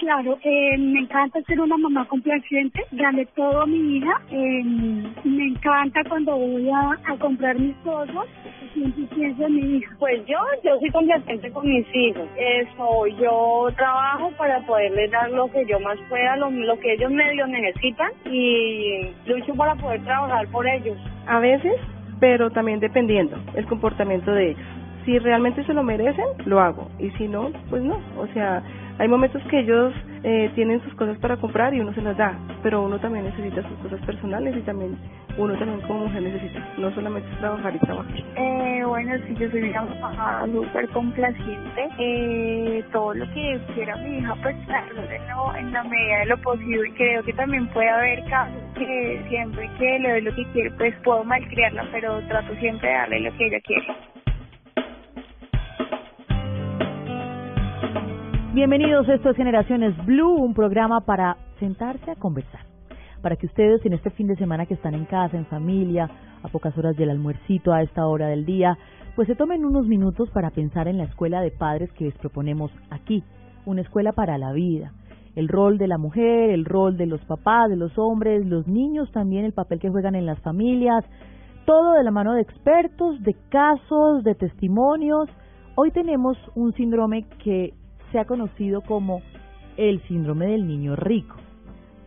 Claro. Eh, me encanta ser una mamá complaciente. Gané todo a mi hija. Eh, me encanta cuando voy a, a comprar mis cosas. Siempre pienso en mi hija. Pues yo, yo soy complaciente con mis hijos. Eso, yo trabajo para poderles dar lo que yo más pueda, lo, lo que ellos medio necesitan y lucho para poder trabajar por ellos. A veces, pero también dependiendo el comportamiento de ellos. Si realmente se lo merecen, lo hago. Y si no, pues no. O sea, hay momentos que ellos eh, tienen sus cosas para comprar y uno se las da, pero uno también necesita sus cosas personales y también uno también como mujer necesita, no solamente trabajar y trabajar. Eh, bueno, sí, yo soy una mamá súper complaciente. Eh, todo lo que quiera mi hija, pues lo- en la medida de lo posible. Creo que también puede haber casos que siempre que le doy lo que quiere, pues puedo malcriarla, pero trato siempre de darle lo que ella quiere. Bienvenidos, esto es Generaciones Blue, un programa para sentarse a conversar. Para que ustedes en este fin de semana que están en casa, en familia, a pocas horas del almuercito, a esta hora del día, pues se tomen unos minutos para pensar en la escuela de padres que les proponemos aquí, una escuela para la vida. El rol de la mujer, el rol de los papás, de los hombres, los niños también, el papel que juegan en las familias, todo de la mano de expertos, de casos, de testimonios. Hoy tenemos un síndrome que se ha conocido como el síndrome del niño rico.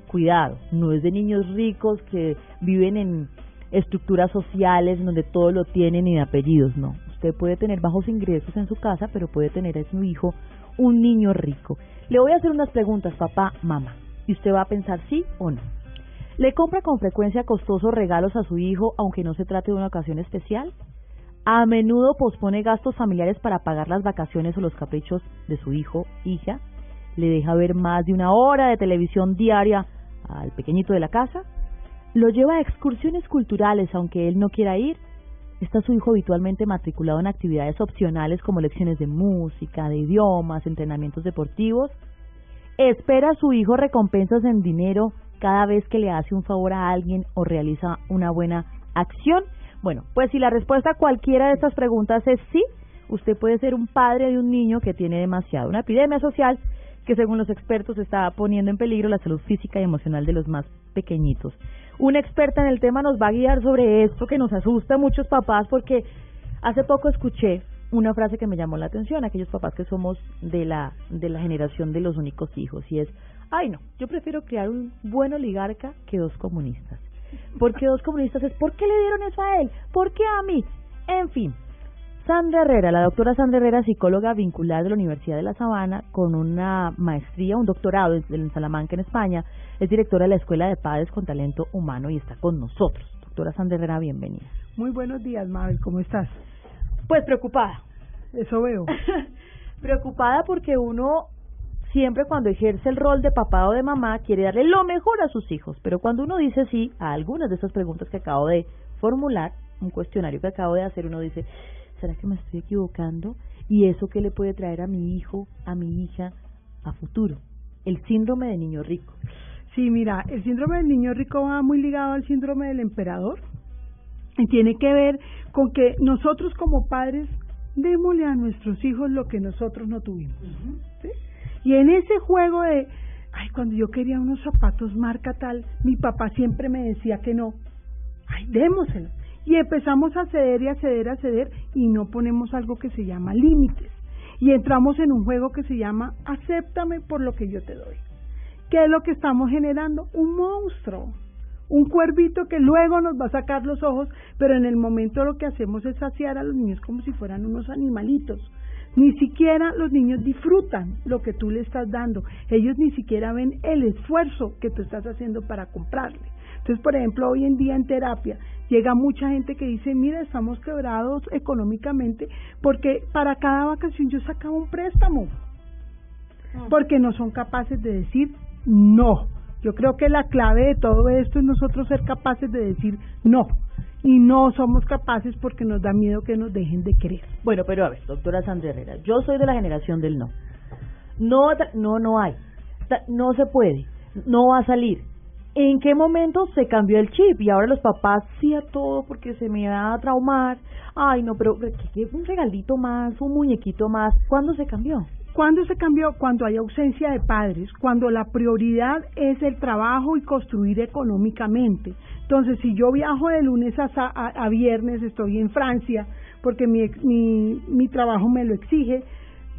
Cuidado, no es de niños ricos que viven en estructuras sociales donde todo lo tienen y de apellidos, no. Usted puede tener bajos ingresos en su casa, pero puede tener a su hijo un niño rico. Le voy a hacer unas preguntas, papá, mamá, y usted va a pensar sí o no. ¿Le compra con frecuencia costosos regalos a su hijo aunque no se trate de una ocasión especial? A menudo pospone gastos familiares para pagar las vacaciones o los caprichos de su hijo, hija. Le deja ver más de una hora de televisión diaria al pequeñito de la casa. Lo lleva a excursiones culturales aunque él no quiera ir. Está su hijo habitualmente matriculado en actividades opcionales como lecciones de música, de idiomas, entrenamientos deportivos. ¿Espera a su hijo recompensas en dinero cada vez que le hace un favor a alguien o realiza una buena acción? Bueno, pues si la respuesta a cualquiera de estas preguntas es sí, usted puede ser un padre de un niño que tiene demasiado, una epidemia social que según los expertos está poniendo en peligro la salud física y emocional de los más pequeñitos. Una experta en el tema nos va a guiar sobre esto que nos asusta a muchos papás porque hace poco escuché una frase que me llamó la atención, aquellos papás que somos de la de la generación de los únicos hijos y es, ay no, yo prefiero criar un buen oligarca que dos comunistas. ¿Por qué dos comunistas? Es ¿por qué le dieron eso a él? ¿Por qué a mí? En fin, Sandra Herrera, la doctora Sandra Herrera, psicóloga vinculada de la Universidad de La Sabana, con una maestría, un doctorado en Salamanca, en España, es directora de la Escuela de Padres con Talento Humano y está con nosotros. Doctora Sandra Herrera, bienvenida. Muy buenos días, Mabel, ¿cómo estás? Pues preocupada. Eso veo. preocupada porque uno siempre cuando ejerce el rol de papá o de mamá quiere darle lo mejor a sus hijos, pero cuando uno dice sí a algunas de estas preguntas que acabo de formular, un cuestionario que acabo de hacer, uno dice, ¿será que me estoy equivocando? ¿Y eso qué le puede traer a mi hijo, a mi hija, a futuro? El síndrome de niño rico. Sí, mira, el síndrome del niño rico va muy ligado al síndrome del emperador y tiene que ver con que nosotros como padres démosle a nuestros hijos lo que nosotros no tuvimos. ¿sí? Y en ese juego de, ay, cuando yo quería unos zapatos marca tal, mi papá siempre me decía que no. Ay, démoselo. Y empezamos a ceder y a ceder, a ceder y no ponemos algo que se llama límites. y entramos en un juego que se llama acéptame por lo que yo te doy. ¿Qué es lo que estamos generando? Un monstruo, un cuervito que luego nos va a sacar los ojos, pero en el momento lo que hacemos es saciar a los niños como si fueran unos animalitos. Ni siquiera los niños disfrutan lo que tú le estás dando. Ellos ni siquiera ven el esfuerzo que tú estás haciendo para comprarle. Entonces, por ejemplo, hoy en día en terapia llega mucha gente que dice, mira, estamos quebrados económicamente porque para cada vacación yo sacaba un préstamo. Mm. Porque no son capaces de decir no. Yo creo que la clave de todo esto es nosotros ser capaces de decir no y no somos capaces porque nos da miedo que nos dejen de creer. Bueno, pero a ver, doctora Sandra Herrera, yo soy de la generación del no. No, no, no hay. No se puede. No va a salir. ¿En qué momento se cambió el chip? Y ahora los papás sí a todo porque se me va a traumar. Ay, no, pero un regalito más, un muñequito más. ¿Cuándo se cambió? ¿Cuándo se cambió? Cuando hay ausencia de padres, cuando la prioridad es el trabajo y construir económicamente. Entonces, si yo viajo de lunes a, a, viernes, estoy en Francia, porque mi, mi, mi trabajo me lo exige,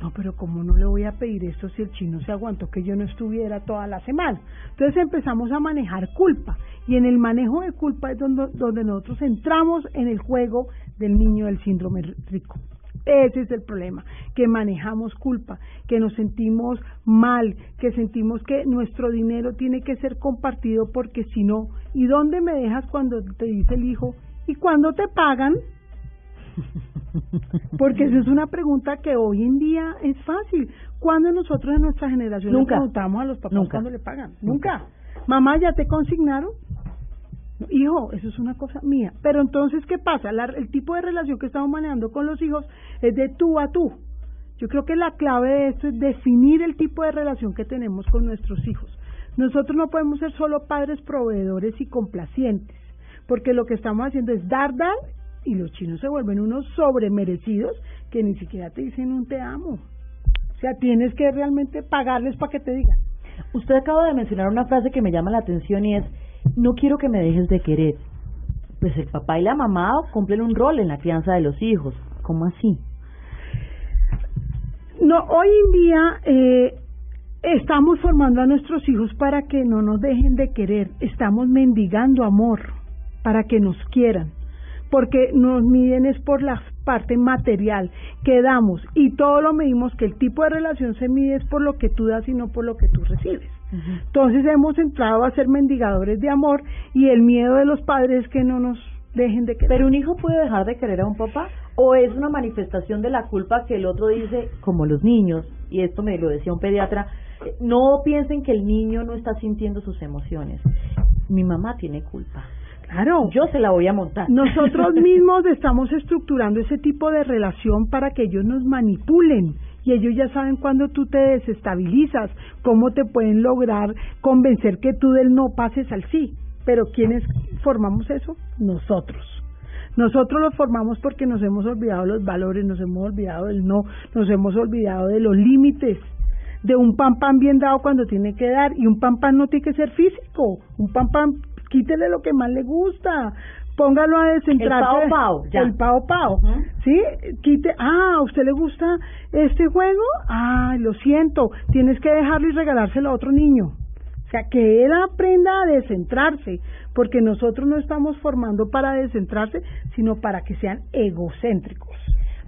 no, pero ¿cómo no le voy a pedir esto si el chino se aguantó que yo no estuviera toda la semana? Entonces empezamos a manejar culpa y en el manejo de culpa es donde, donde nosotros entramos en el juego del niño del síndrome rico. Ese es el problema, que manejamos culpa, que nos sentimos mal, que sentimos que nuestro dinero tiene que ser compartido porque si no, ¿y dónde me dejas cuando te dice el hijo? ¿Y cuándo te pagan? Porque esa es una pregunta que hoy en día es fácil. ¿Cuándo nosotros en nuestra generación Nunca. le preguntamos a los papás cuándo le pagan? Nunca. Mamá, ¿ya te consignaron? Hijo, eso es una cosa mía. Pero entonces, ¿qué pasa? el tipo de relación que estamos manejando con los hijos es de tú a tú. Yo creo que la clave de esto es definir el tipo de relación que tenemos con nuestros hijos. Nosotros no podemos ser solo padres proveedores y complacientes, porque lo que estamos haciendo es dar, dar, y los chinos se vuelven unos sobremerecidos que ni siquiera te dicen un te amo. O sea, tienes que realmente pagarles para que te digan. Usted acaba de mencionar una frase que me llama la atención y es no quiero que me dejes de querer. Pues el papá y la mamá cumplen un rol en la crianza de los hijos. ¿Cómo así? No, hoy en día eh, estamos formando a nuestros hijos para que no nos dejen de querer. Estamos mendigando amor para que nos quieran. Porque nos miden es por la parte material que damos y todo lo medimos que el tipo de relación se mide es por lo que tú das y no por lo que tú recibes. Entonces hemos entrado a ser mendigadores de amor y el miedo de los padres es que no nos dejen de querer. Pero un hijo puede dejar de querer a un papá o es una manifestación de la culpa que el otro dice, como los niños, y esto me lo decía un pediatra, no piensen que el niño no está sintiendo sus emociones. Mi mamá tiene culpa. Claro. Yo se la voy a montar. Nosotros mismos estamos estructurando ese tipo de relación para que ellos nos manipulen y ellos ya saben cuando tú te desestabilizas, cómo te pueden lograr convencer que tú del no pases al sí. Pero ¿quiénes formamos eso? Nosotros. Nosotros lo formamos porque nos hemos olvidado los valores, nos hemos olvidado del no, nos hemos olvidado de los límites, de un pan pan bien dado cuando tiene que dar y un pan pan no tiene que ser físico, un pan pan quítele lo que más le gusta, póngalo a descentrarse. El pao pao, ya. El pao pao, ¿sí? Quite, ah, ¿a usted le gusta este juego? Ah, lo siento, tienes que dejarlo y regalárselo a otro niño. O sea, que él aprenda a descentrarse, porque nosotros no estamos formando para descentrarse, sino para que sean egocéntricos.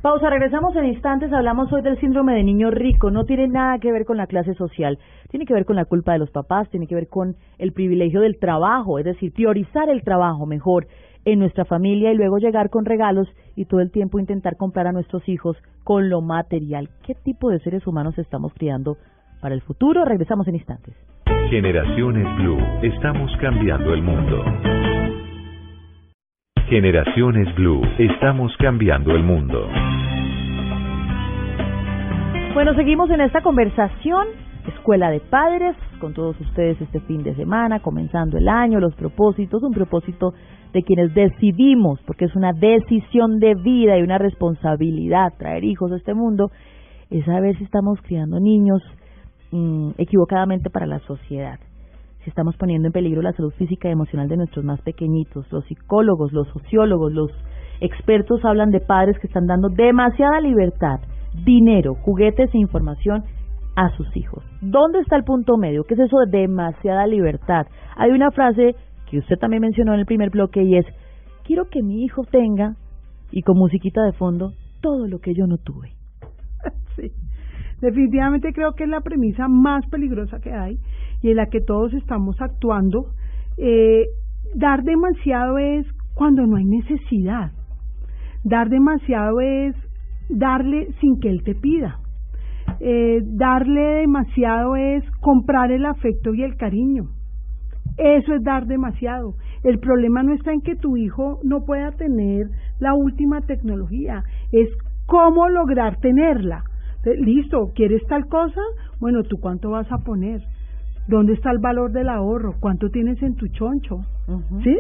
Pausa, regresamos en instantes. Hablamos hoy del síndrome de niño rico. No tiene nada que ver con la clase social. Tiene que ver con la culpa de los papás, tiene que ver con el privilegio del trabajo, es decir, priorizar el trabajo mejor en nuestra familia y luego llegar con regalos y todo el tiempo intentar comprar a nuestros hijos con lo material. ¿Qué tipo de seres humanos estamos criando para el futuro? Regresamos en instantes. Generaciones Blue, estamos cambiando el mundo. Generaciones Blue, estamos cambiando el mundo. Bueno, seguimos en esta conversación Escuela de Padres, con todos ustedes este fin de semana, comenzando el año, los propósitos, un propósito de quienes decidimos, porque es una decisión de vida y una responsabilidad traer hijos a este mundo, es saber si estamos criando niños mm, equivocadamente para la sociedad, si estamos poniendo en peligro la salud física y emocional de nuestros más pequeñitos. Los psicólogos, los sociólogos, los expertos hablan de padres que están dando demasiada libertad dinero, juguetes e información a sus hijos. ¿Dónde está el punto medio? ¿Qué es eso de demasiada libertad? Hay una frase que usted también mencionó en el primer bloque y es, quiero que mi hijo tenga, y con musiquita de fondo, todo lo que yo no tuve. sí. Definitivamente creo que es la premisa más peligrosa que hay y en la que todos estamos actuando. Eh, dar demasiado es cuando no hay necesidad. Dar demasiado es darle sin que él te pida. Eh, darle demasiado es comprar el afecto y el cariño. Eso es dar demasiado. El problema no está en que tu hijo no pueda tener la última tecnología, es cómo lograr tenerla. Listo, ¿quieres tal cosa? Bueno, ¿tú cuánto vas a poner? ¿Dónde está el valor del ahorro? ¿Cuánto tienes en tu choncho? ¿Sí?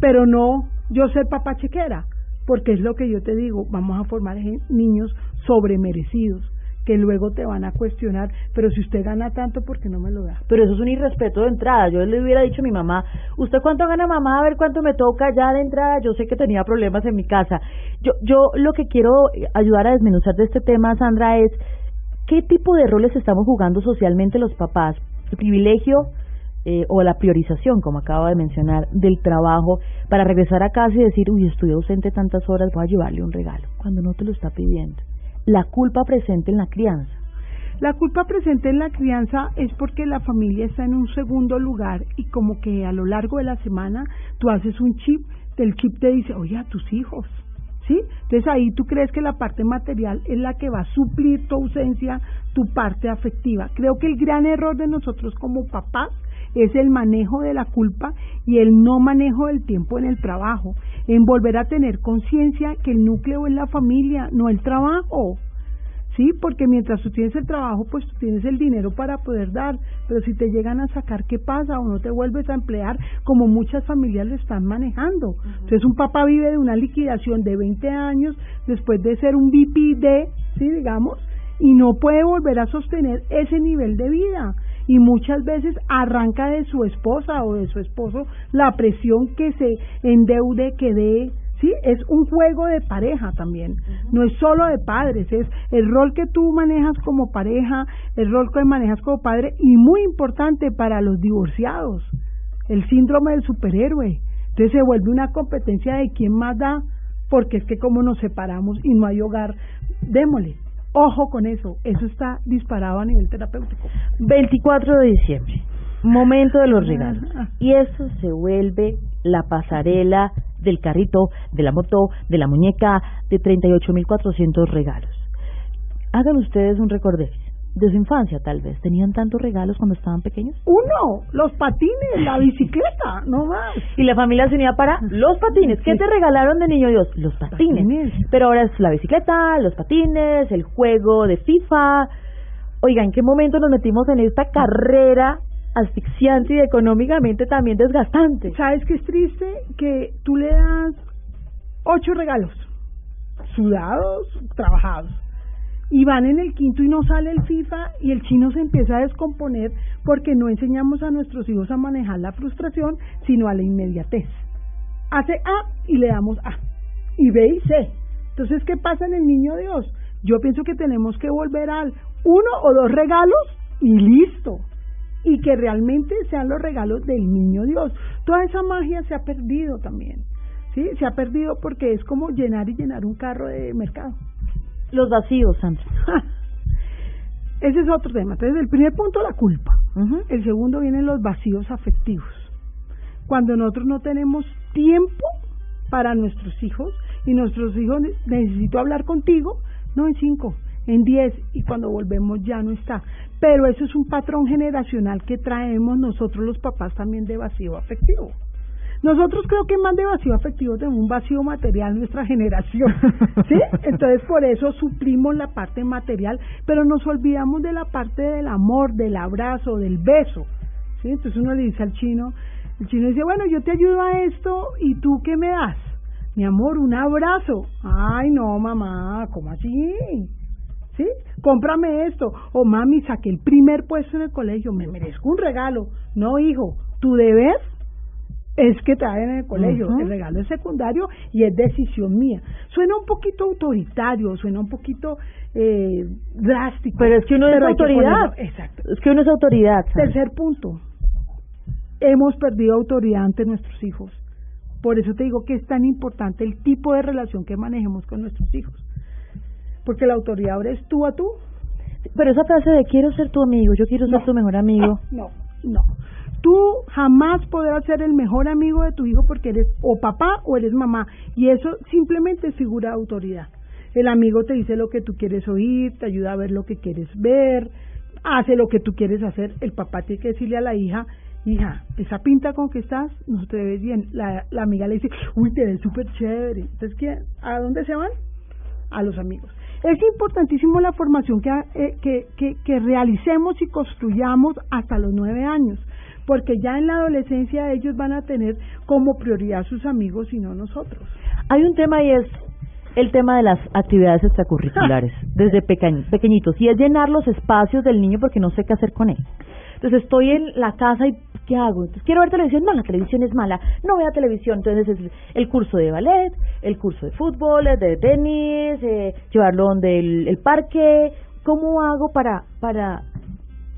Pero no yo ser papá chequera, porque es lo que yo te digo, vamos a formar niños sobremerecidos que luego te van a cuestionar, pero si usted gana tanto, ¿por qué no me lo da? Pero eso es un irrespeto de entrada. Yo le hubiera dicho a mi mamá, ¿usted cuánto gana mamá? A ver cuánto me toca ya de entrada. Yo sé que tenía problemas en mi casa. Yo, yo lo que quiero ayudar a desmenuzar de este tema, Sandra, es qué tipo de roles estamos jugando socialmente los papás. El privilegio eh, o la priorización, como acaba de mencionar, del trabajo para regresar a casa y decir, uy, estoy ausente tantas horas, voy a llevarle un regalo, cuando no te lo está pidiendo la culpa presente en la crianza? La culpa presente en la crianza es porque la familia está en un segundo lugar y como que a lo largo de la semana tú haces un chip, el chip te dice, oye, a tus hijos, ¿sí? Entonces ahí tú crees que la parte material es la que va a suplir tu ausencia, tu parte afectiva. Creo que el gran error de nosotros como papás es el manejo de la culpa y el no manejo del tiempo en el trabajo, en volver a tener conciencia que el núcleo es la familia, no el trabajo. Sí, porque mientras tú tienes el trabajo, pues tú tienes el dinero para poder dar, pero si te llegan a sacar, ¿qué pasa? O no te vuelves a emplear como muchas familias lo están manejando. Entonces un papá vive de una liquidación de 20 años después de ser un VP sí, digamos, y no puede volver a sostener ese nivel de vida y muchas veces arranca de su esposa o de su esposo la presión que se endeude, que dé, ¿sí? Es un juego de pareja también, no es solo de padres, es el rol que tú manejas como pareja, el rol que manejas como padre y muy importante para los divorciados, el síndrome del superhéroe. Entonces se vuelve una competencia de quién más da, porque es que como nos separamos y no hay hogar, démosle. Ojo con eso, eso está disparado a nivel terapéutico. 24 de diciembre, momento de los regalos. Y eso se vuelve la pasarela del carrito, de la moto, de la muñeca, de 38.400 regalos. Hagan ustedes un recordéis de su infancia, tal vez. ¿Tenían tantos regalos cuando estaban pequeños? Uno, los patines, la bicicleta, no más. Y la familia se unía para los patines. ¿Qué te regalaron de niño Dios? Los patines. Pero ahora es la bicicleta, los patines, el juego de FIFA. Oiga, ¿en qué momento nos metimos en esta carrera asfixiante y económicamente también desgastante? ¿Sabes qué es triste? Que tú le das ocho regalos, sudados, trabajados y van en el quinto y no sale el FIFA y el chino se empieza a descomponer porque no enseñamos a nuestros hijos a manejar la frustración, sino a la inmediatez. Hace A y le damos A, y B y C. Entonces, ¿qué pasa en el niño Dios? Yo pienso que tenemos que volver al uno o dos regalos y listo. Y que realmente sean los regalos del niño Dios. Toda esa magia se ha perdido también. ¿Sí? Se ha perdido porque es como llenar y llenar un carro de mercado. Los vacíos, Sandra. Ese es otro tema. Entonces, el primer punto, la culpa. El segundo vienen los vacíos afectivos. Cuando nosotros no tenemos tiempo para nuestros hijos y nuestros hijos necesito hablar contigo, no en cinco, en diez y cuando volvemos ya no está. Pero eso es un patrón generacional que traemos nosotros los papás también de vacío afectivo. Nosotros creo que más de vacío afectivo tenemos un vacío material nuestra generación, ¿sí? Entonces por eso suplimos la parte material, pero nos olvidamos de la parte del amor, del abrazo, del beso, ¿sí? Entonces uno le dice al chino, el chino dice, bueno, yo te ayudo a esto y tú qué me das? Mi amor, un abrazo. Ay, no, mamá, ¿cómo así? ¿Sí? Cómprame esto. O mami, saqué el primer puesto en el colegio, me merezco un regalo. No, hijo, tu deber es que vayan en el colegio, el regalo es secundario y es decisión mía. Suena un poquito autoritario, suena un poquito eh, drástico. Pero es que uno es autoridad. ponerlo- exacto. Es que uno es autoridad. Tercer punto, hemos perdido autoridad ante nuestros hijos. Por eso te digo que es tan importante el tipo de relación que manejemos con nuestros hijos. Porque la autoridad ahora es tú a tú. Pero esa frase de quiero ser tu amigo, yo quiero ser tu mejor amigo. No, no. Tú jamás podrás ser el mejor amigo de tu hijo porque eres o papá o eres mamá. Y eso simplemente es figura de autoridad. El amigo te dice lo que tú quieres oír, te ayuda a ver lo que quieres ver, hace lo que tú quieres hacer. El papá tiene que decirle a la hija, hija, esa pinta con que estás no te ves bien. La, la amiga le dice, uy, te ves súper chévere. Entonces. ¿a dónde se van? a los amigos. Es importantísimo la formación que, eh, que, que, que realicemos y construyamos hasta los nueve años, porque ya en la adolescencia ellos van a tener como prioridad sus amigos y no nosotros. Hay un tema y es el tema de las actividades extracurriculares desde pequeñ- pequeñitos y es llenar los espacios del niño porque no sé qué hacer con él. Entonces estoy en la casa y ¿qué hago? Entonces quiero ver televisión, no, la televisión es mala, no vea televisión, entonces es el curso de ballet, el curso de fútbol, de tenis, eh, llevarlo donde el, el parque, ¿cómo hago para para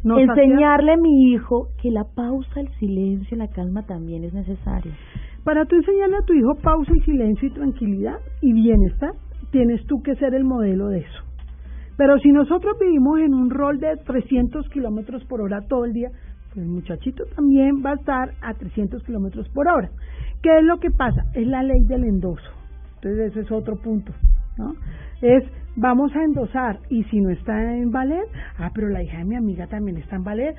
Enseñarle a mi hijo que la pausa, el silencio, la calma también es necesario? Para tú enseñarle a tu hijo pausa y silencio y tranquilidad y bienestar, tienes tú que ser el modelo de eso. Pero si nosotros vivimos en un rol de 300 kilómetros por hora todo el día, pues el muchachito también va a estar a 300 kilómetros por hora. ¿Qué es lo que pasa? Es la ley del endoso. Entonces ese es otro punto, ¿no? Es, vamos a endosar, y si no está en ballet, ah, pero la hija de mi amiga también está en ballet.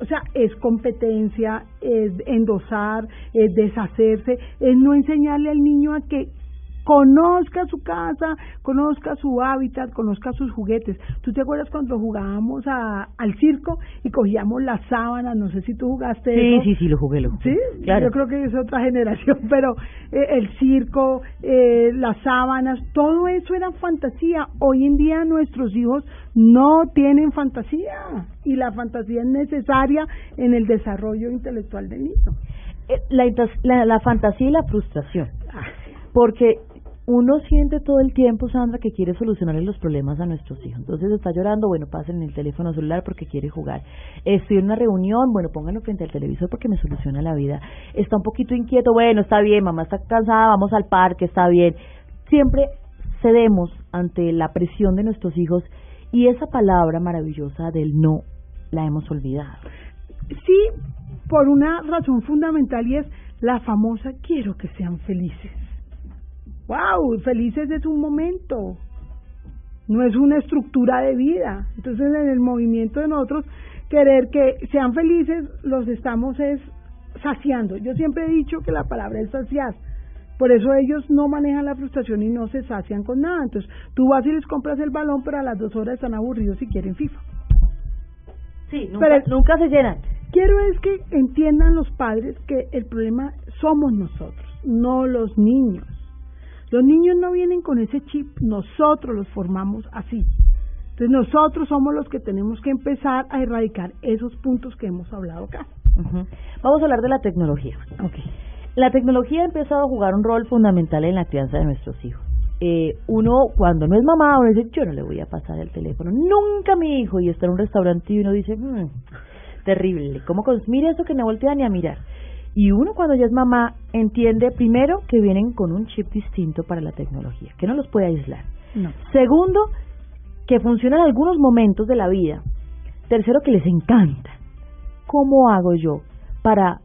O sea, es competencia, es endosar, es deshacerse, es no enseñarle al niño a que conozca su casa, conozca su hábitat, conozca sus juguetes. ¿Tú te acuerdas cuando jugábamos a, al circo y cogíamos las sábanas? No sé si tú jugaste Sí, eso. sí, sí, lo jugué, lo Sí, claro. yo creo que es otra generación, pero eh, el circo, eh, las sábanas, todo eso era fantasía. Hoy en día nuestros hijos no tienen fantasía y la fantasía es necesaria en el desarrollo intelectual del niño. Eh, la, intas- la, la fantasía y la frustración. Porque uno siente todo el tiempo, Sandra, que quiere solucionarle los problemas a nuestros hijos. Entonces está llorando, bueno, pasen el teléfono celular porque quiere jugar. Estoy en una reunión, bueno, pónganlo frente al televisor porque me soluciona la vida. Está un poquito inquieto, bueno, está bien, mamá está cansada, vamos al parque, está bien. Siempre cedemos ante la presión de nuestros hijos y esa palabra maravillosa del no la hemos olvidado. Sí, por una razón fundamental y es la famosa quiero que sean felices. ¡Wow! Felices es un momento, no es una estructura de vida. Entonces, en el movimiento de nosotros, querer que sean felices, los estamos es saciando. Yo siempre he dicho que la palabra es saciar. Por eso ellos no manejan la frustración y no se sacian con nada. Entonces, tú vas y les compras el balón, pero a las dos horas están aburridos y quieren FIFA. Sí, nunca, Pero- nunca se llenan. Quiero es que entiendan los padres que el problema somos nosotros, no los niños. Los niños no vienen con ese chip, nosotros los formamos así. Entonces nosotros somos los que tenemos que empezar a erradicar esos puntos que hemos hablado acá. Vamos a hablar de la tecnología. Okay. La tecnología ha empezado a jugar un rol fundamental en la crianza de nuestros hijos. Eh, uno, cuando no es mamá, uno dice, yo no le voy a pasar el teléfono, nunca a mi hijo, y está en un restaurante y uno dice, "Mm, terrible, ¿cómo mira eso que no voltea ni a mirar? Y uno cuando ya es mamá entiende primero que vienen con un chip distinto para la tecnología, que no los puede aislar. No. Segundo, que funciona en algunos momentos de la vida. Tercero, que les encanta. ¿Cómo hago yo para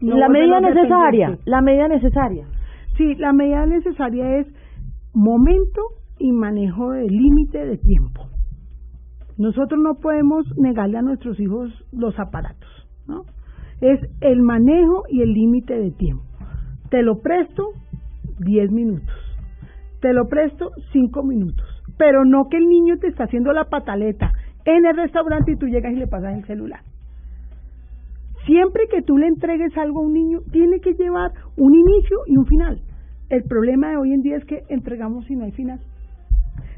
No la medida necesaria? La medida necesaria. Sí, la medida necesaria es momento y manejo de límite de tiempo. Nosotros no podemos negarle a nuestros hijos los aparatos, ¿no? Es el manejo y el límite de tiempo. Te lo presto 10 minutos. Te lo presto 5 minutos. Pero no que el niño te está haciendo la pataleta en el restaurante y tú llegas y le pasas el celular. Siempre que tú le entregues algo a un niño, tiene que llevar un inicio y un final. El problema de hoy en día es que entregamos y no hay final.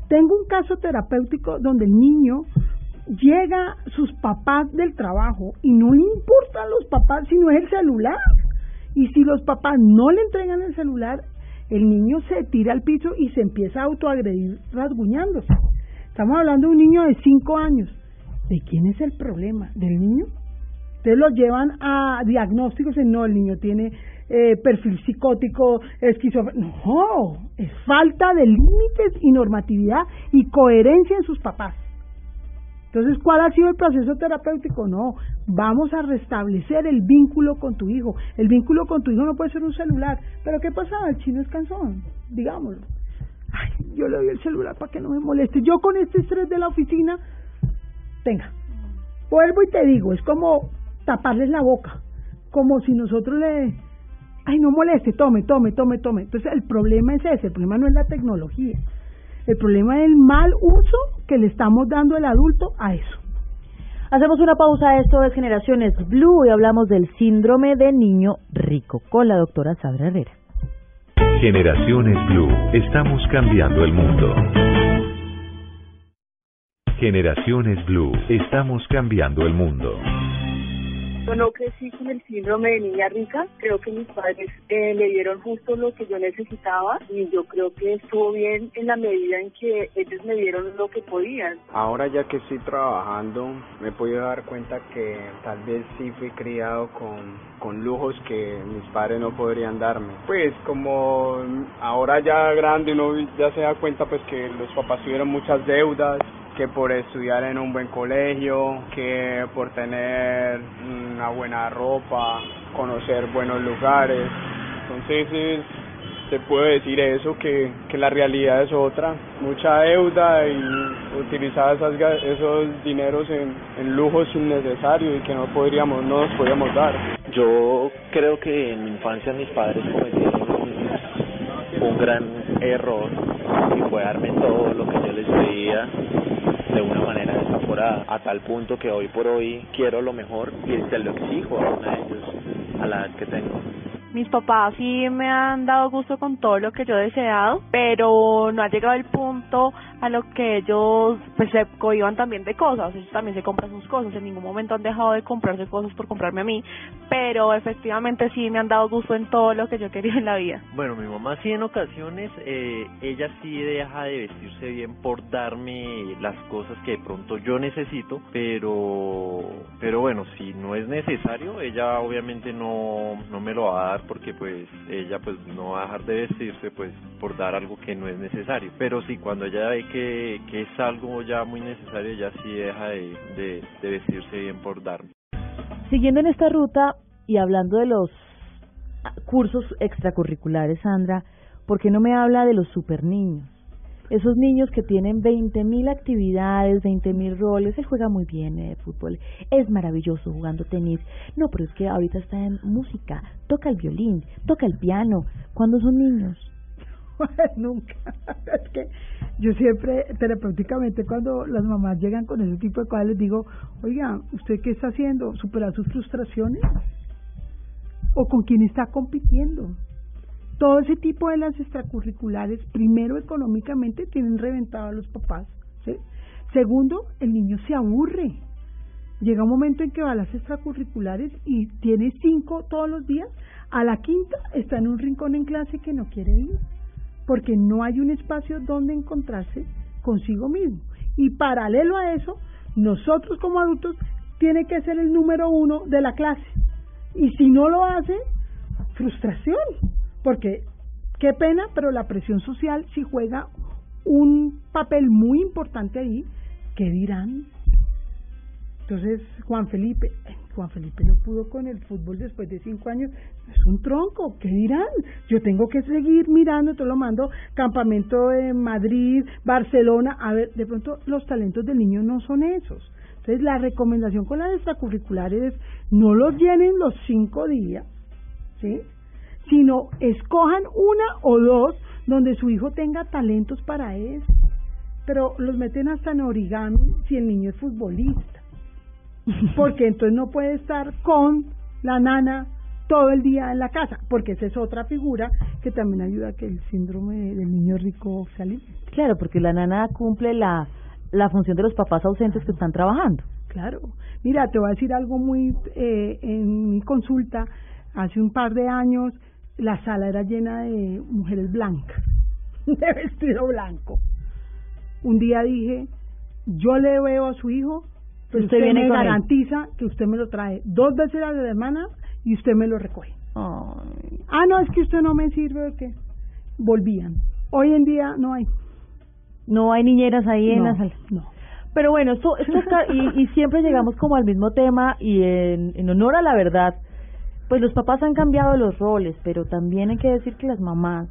Tengo un caso terapéutico donde el niño llega sus papás del trabajo y no importan los papás sino es el celular. Y si los papás no le entregan el celular, el niño se tira al piso y se empieza a autoagredir rasguñándose. Estamos hablando de un niño de 5 años. ¿De quién es el problema? ¿Del niño? Ustedes lo llevan a diagnósticos y no, el niño tiene eh, perfil psicótico, esquizofrénico. No, es falta de límites y normatividad y coherencia en sus papás. Entonces, ¿cuál ha sido el proceso terapéutico? No, vamos a restablecer el vínculo con tu hijo. El vínculo con tu hijo no puede ser un celular. Pero ¿qué pasa? El chino es cansón, digámoslo. Ay, yo le doy el celular para que no me moleste. Yo con este estrés de la oficina, tenga. Vuelvo y te digo, es como taparles la boca, como si nosotros le, ay, no moleste, tome, tome, tome, tome. Entonces el problema es ese, el problema no es la tecnología, el problema es el mal uso que le estamos dando el adulto a eso. Hacemos una pausa, esto es Generaciones Blue y hablamos del síndrome de niño rico con la doctora Sandra Herrera. Generaciones Blue, estamos cambiando el mundo. Generaciones Blue, estamos cambiando el mundo. Yo no crecí con el síndrome de niña rica. Creo que mis padres eh, me dieron justo lo que yo necesitaba y yo creo que estuvo bien en la medida en que ellos me dieron lo que podían. Ahora ya que estoy trabajando, me he podido dar cuenta que tal vez sí fui criado con, con lujos que mis padres no podrían darme. Pues como ahora ya grande uno ya se da cuenta pues que los papás tuvieron muchas deudas que por estudiar en un buen colegio, que por tener una buena ropa, conocer buenos lugares. Entonces se puede decir eso, que, que la realidad es otra, mucha deuda y utilizar esas, esos dineros en, en lujos innecesarios y que no podríamos, no nos podíamos dar. Yo creo que en mi infancia mis padres cometieron un gran error y fue darme todo lo que yo les pedía de una manera desaforada, a tal punto que hoy por hoy quiero lo mejor y se lo exijo a una de ellos a la edad que tengo. Mis papás sí me han dado gusto con todo lo que yo he deseado, pero no ha llegado el punto a lo que ellos pues se cohiban también de cosas, ellos también se compran sus cosas, en ningún momento han dejado de comprarse cosas por comprarme a mí, pero efectivamente sí me han dado gusto en todo lo que yo quería en la vida. Bueno, mi mamá sí en ocasiones, eh, ella sí deja de vestirse bien por darme las cosas que de pronto yo necesito, pero pero bueno, si no es necesario, ella obviamente no, no me lo va a dar porque pues ella pues no va a dejar de vestirse pues por dar algo que no es necesario, pero sí cuando ella ve que, que es algo ya muy necesario, ya sí deja de, de, de vestirse bien por dar. Siguiendo en esta ruta y hablando de los cursos extracurriculares, Sandra, ¿por qué no me habla de los super niños? Esos niños que tienen 20.000 actividades, 20.000 roles, él juega muy bien eh, fútbol, es maravilloso jugando tenis. No, pero es que ahorita está en música, toca el violín, toca el piano. ¿Cuándo son niños? Nunca. Es que yo siempre, terapéuticamente, cuando las mamás llegan con ese tipo de cosas, les digo, oiga, ¿usted qué está haciendo? ¿Superar sus frustraciones? ¿O con quién está compitiendo? Todo ese tipo de las extracurriculares, primero económicamente, tienen reventado a los papás. Segundo, el niño se aburre. Llega un momento en que va a las extracurriculares y tiene cinco todos los días. A la quinta está en un rincón en clase que no quiere ir, porque no hay un espacio donde encontrarse consigo mismo. Y paralelo a eso, nosotros como adultos tiene que ser el número uno de la clase. Y si no lo hace, frustración porque qué pena, pero la presión social sí juega un papel muy importante ahí. ¿Qué dirán? Entonces, Juan Felipe, eh, Juan Felipe no pudo con el fútbol después de cinco años, es un tronco, ¿qué dirán? Yo tengo que seguir mirando, te lo mando, campamento de Madrid, Barcelona, a ver, de pronto los talentos del niño no son esos. Entonces, la recomendación con las extracurriculares es no los llenen los cinco días, ¿sí? Sino escojan una o dos donde su hijo tenga talentos para eso. Pero los meten hasta en origami si el niño es futbolista. Porque entonces no puede estar con la nana todo el día en la casa, porque esa es otra figura que también ayuda a que el síndrome del niño rico se Claro, porque la nana cumple la, la función de los papás ausentes que están trabajando. Claro. Mira, te voy a decir algo muy... Eh, en mi consulta hace un par de años la sala era llena de mujeres blancas, de vestido blanco. Un día dije, yo le veo a su hijo, pero Usted usted, viene me él. garantiza que usted me lo trae dos veces a la semana y usted me lo recoge. Ah, no, es que usted no me sirve, ¿o qué? Volvían. Hoy en día no hay. No hay niñeras ahí en la sala. No. Pero bueno, esto, esto está, y, y siempre llegamos como al mismo tema y en, en honor a la verdad, pues los papás han cambiado los roles, pero también hay que decir que las mamás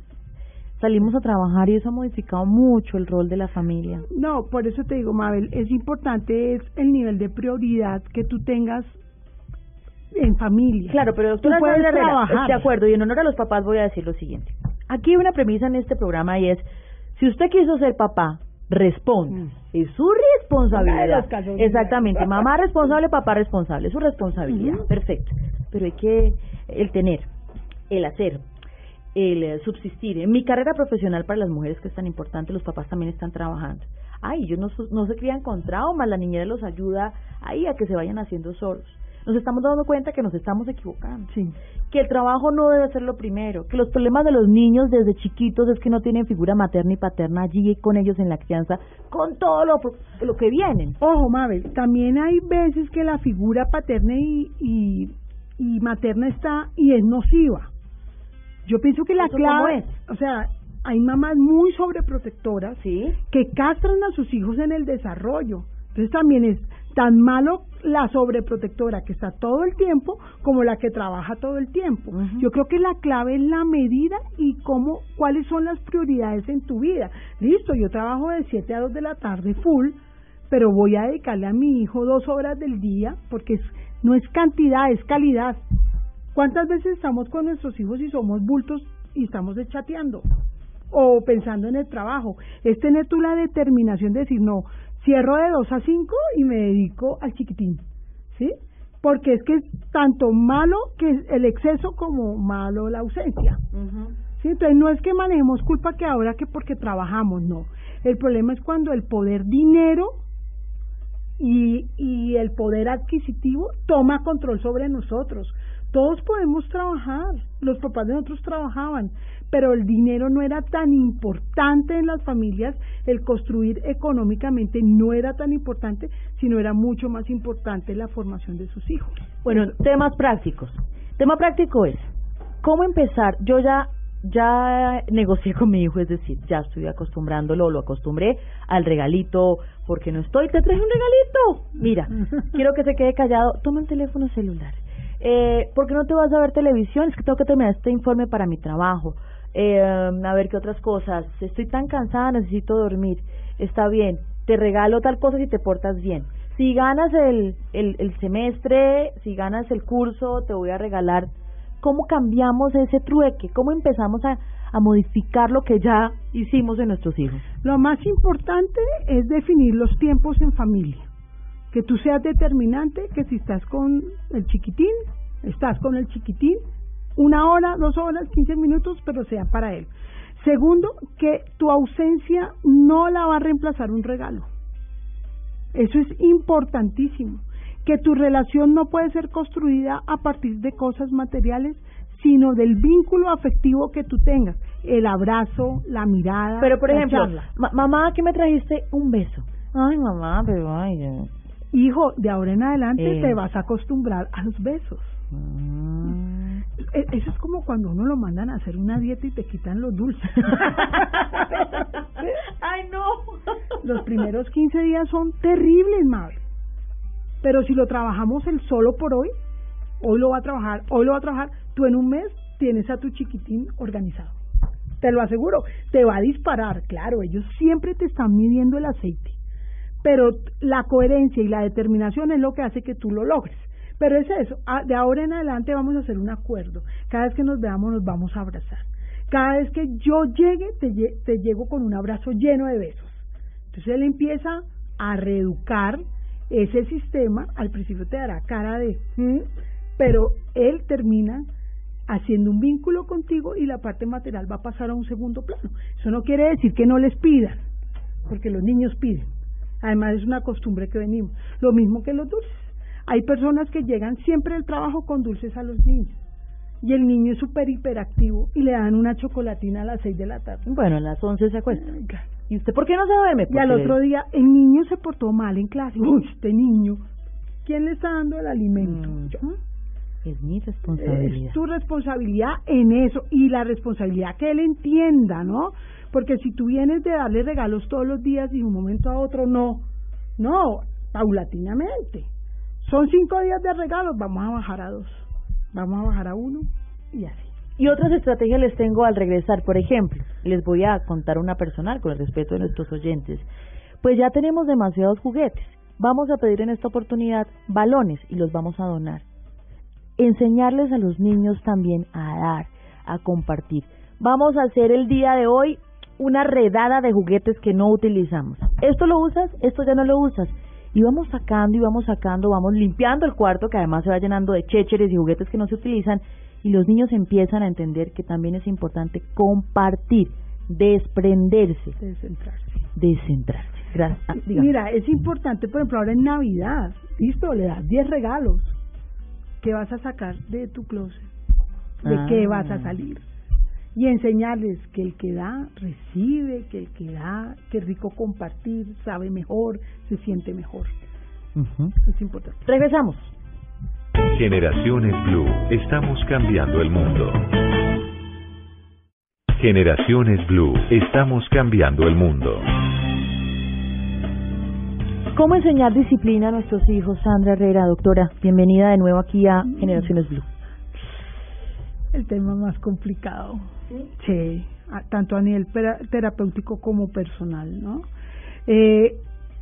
salimos a trabajar y eso ha modificado mucho el rol de la familia. No, por eso te digo, Mabel, es importante es el nivel de prioridad que tú tengas en familia. Claro, pero doctora tú puedes trabajar. de acuerdo, y en honor a los papás voy a decir lo siguiente. Aquí hay una premisa en este programa y es, si usted quiso ser papá, responda. Es su responsabilidad. Exactamente, mamá responsable, papá responsable, es su responsabilidad. Perfecto. Pero hay que, el tener, el hacer, el eh, subsistir. En mi carrera profesional para las mujeres, que es tan importante, los papás también están trabajando. Ay, ellos no, no se crían con traumas, la niñera los ayuda ahí a que se vayan haciendo solos. Nos estamos dando cuenta que nos estamos equivocando. Sí. Que el trabajo no debe ser lo primero. Que los problemas de los niños desde chiquitos es que no tienen figura materna y paterna allí con ellos en la crianza, con todo lo, lo que vienen. Ojo, Mabel, también hay veces que la figura paterna y, y, y materna está y es nociva. Yo pienso que la ¿Eso clave, o sea, hay mamás muy sobreprotectoras ¿Sí? que castran a sus hijos en el desarrollo. Entonces también es tan malo la sobreprotectora que está todo el tiempo como la que trabaja todo el tiempo. Yo creo que la clave es la medida y cómo cuáles son las prioridades en tu vida. Listo, yo trabajo de 7 a 2 de la tarde full, pero voy a dedicarle a mi hijo dos horas del día porque es, no es cantidad, es calidad. ¿Cuántas veces estamos con nuestros hijos y somos bultos y estamos chateando? O pensando en el trabajo. Es tener tú la determinación de decir, no, cierro de 2 a 5 y me dedico al chiquitín. ¿Sí? Porque es que es tanto malo que el exceso como malo la ausencia. ¿Sí? Entonces no es que manejemos culpa que ahora que porque trabajamos, no. El problema es cuando el poder dinero y, y el poder adquisitivo toma control sobre nosotros. Todos podemos trabajar, los papás de nosotros trabajaban, pero el dinero no era tan importante en las familias, el construir económicamente no era tan importante, sino era mucho más importante la formación de sus hijos. Bueno, temas prácticos. Tema práctico es, ¿cómo empezar? Yo ya ya negocié con mi hijo, es decir, ya estoy acostumbrándolo, lo acostumbré al regalito, porque no estoy, te traje un regalito. Mira, quiero que se quede callado, toma el teléfono celular. Eh, ¿Por qué no te vas a ver televisión? Es que tengo que terminar este informe para mi trabajo. Eh, a ver qué otras cosas. Estoy tan cansada, necesito dormir. Está bien, te regalo tal cosa si te portas bien. Si ganas el, el, el semestre, si ganas el curso, te voy a regalar. ¿Cómo cambiamos ese trueque? ¿Cómo empezamos a, modificar lo que ya hicimos en nuestros hijos? Lo más importante es definir los tiempos en familia. Que tú seas determinante, que si estás con el chiquitín, estás con el chiquitín, una hora, dos horas, quince minutos, pero sea para él. Segundo, que tu ausencia no la va a reemplazar un regalo. Eso es importantísimo. Que tu relación no puede ser construida a partir de cosas materiales, sino del vínculo afectivo que tú tengas. El abrazo, la mirada. Pero, por ejemplo, ma- mamá, ¿qué me trajiste? Un beso. Ay, mamá, pero ay. eh. Hijo, de ahora en adelante Eh. te vas a acostumbrar a los besos. Mm. E- Eso es como cuando uno lo mandan a hacer una dieta y te quitan los dulces. Ay, no. Los primeros 15 días son terribles, madre. Pero si lo trabajamos el solo por hoy, hoy lo va a trabajar, hoy lo va a trabajar, tú en un mes tienes a tu chiquitín organizado. Te lo aseguro, te va a disparar, claro, ellos siempre te están midiendo el aceite. Pero la coherencia y la determinación es lo que hace que tú lo logres. Pero es eso, de ahora en adelante vamos a hacer un acuerdo. Cada vez que nos veamos nos vamos a abrazar. Cada vez que yo llegue, te, te llego con un abrazo lleno de besos. Entonces él empieza a reeducar ese sistema. Al principio te dará cara de, "Mm", pero él termina haciendo un vínculo contigo y la parte material va a pasar a un segundo plano. Eso no quiere decir que no les pidan, porque los niños piden. Además es una costumbre que venimos. Lo mismo que los dulces. Hay personas que llegan siempre del trabajo con dulces a los niños. y el niño es súper hiperactivo y le dan una chocolatina a las 6 de la tarde. Bueno, a las 11 se acuesta. ¿Y usted por qué no se duerme? Y al otro día el niño se portó mal en clase. Uy, este niño, ¿quién le está dando el alimento? Yo. Es mi responsabilidad. Es tu responsabilidad en eso y la responsabilidad que él entienda, ¿no? Porque si tú vienes de darle regalos todos los días y de un momento a otro no, no, paulatinamente. Son cinco días de regalos, vamos a bajar a dos, vamos a bajar a uno y así. Y otras estrategias les tengo al regresar. Por ejemplo, les voy a contar una personal con el respeto de nuestros oyentes. Pues ya tenemos demasiados juguetes. Vamos a pedir en esta oportunidad balones y los vamos a donar. Enseñarles a los niños también a dar, a compartir. Vamos a hacer el día de hoy una redada de juguetes que no utilizamos. Esto lo usas, esto ya no lo usas. Y vamos sacando y vamos sacando, vamos limpiando el cuarto que además se va llenando de chécheres y juguetes que no se utilizan y los niños empiezan a entender que también es importante compartir, desprenderse, Descentrarse. descentrarse. Gracias. Ah. Mira, es importante, por ejemplo, ahora en Navidad, listo, le das 10 regalos. ¿Qué vas a sacar de tu closet? ¿De Ah. qué vas a salir? Y enseñarles que el que da, recibe, que el que da, que rico compartir, sabe mejor, se siente mejor. Es importante. Regresamos. Generaciones Blue, estamos cambiando el mundo. Generaciones Blue, estamos cambiando el mundo. ¿Cómo enseñar disciplina a nuestros hijos? Sandra Herrera, doctora, bienvenida de nuevo aquí a Generaciones Blue. El tema más complicado. Sí, a- tanto a nivel terapéutico como personal, ¿no? Eh,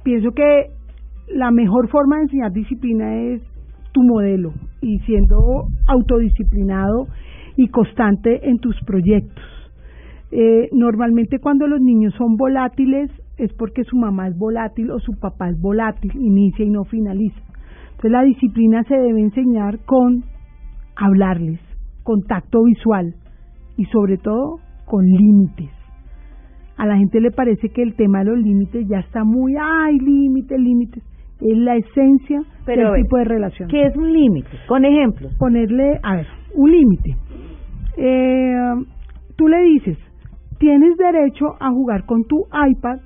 pienso que la mejor forma de enseñar disciplina es tu modelo y siendo autodisciplinado y constante en tus proyectos. Eh, normalmente cuando los niños son volátiles es porque su mamá es volátil o su papá es volátil, inicia y no finaliza. Entonces la disciplina se debe enseñar con hablarles, contacto visual y sobre todo con límites. A la gente le parece que el tema de los límites ya está muy, ay, límites, límites. Es la esencia Pero del tipo de relación. ¿Qué es un límite? Con ejemplos. Ponerle, a ver, un límite. Eh, tú le dices, tienes derecho a jugar con tu iPad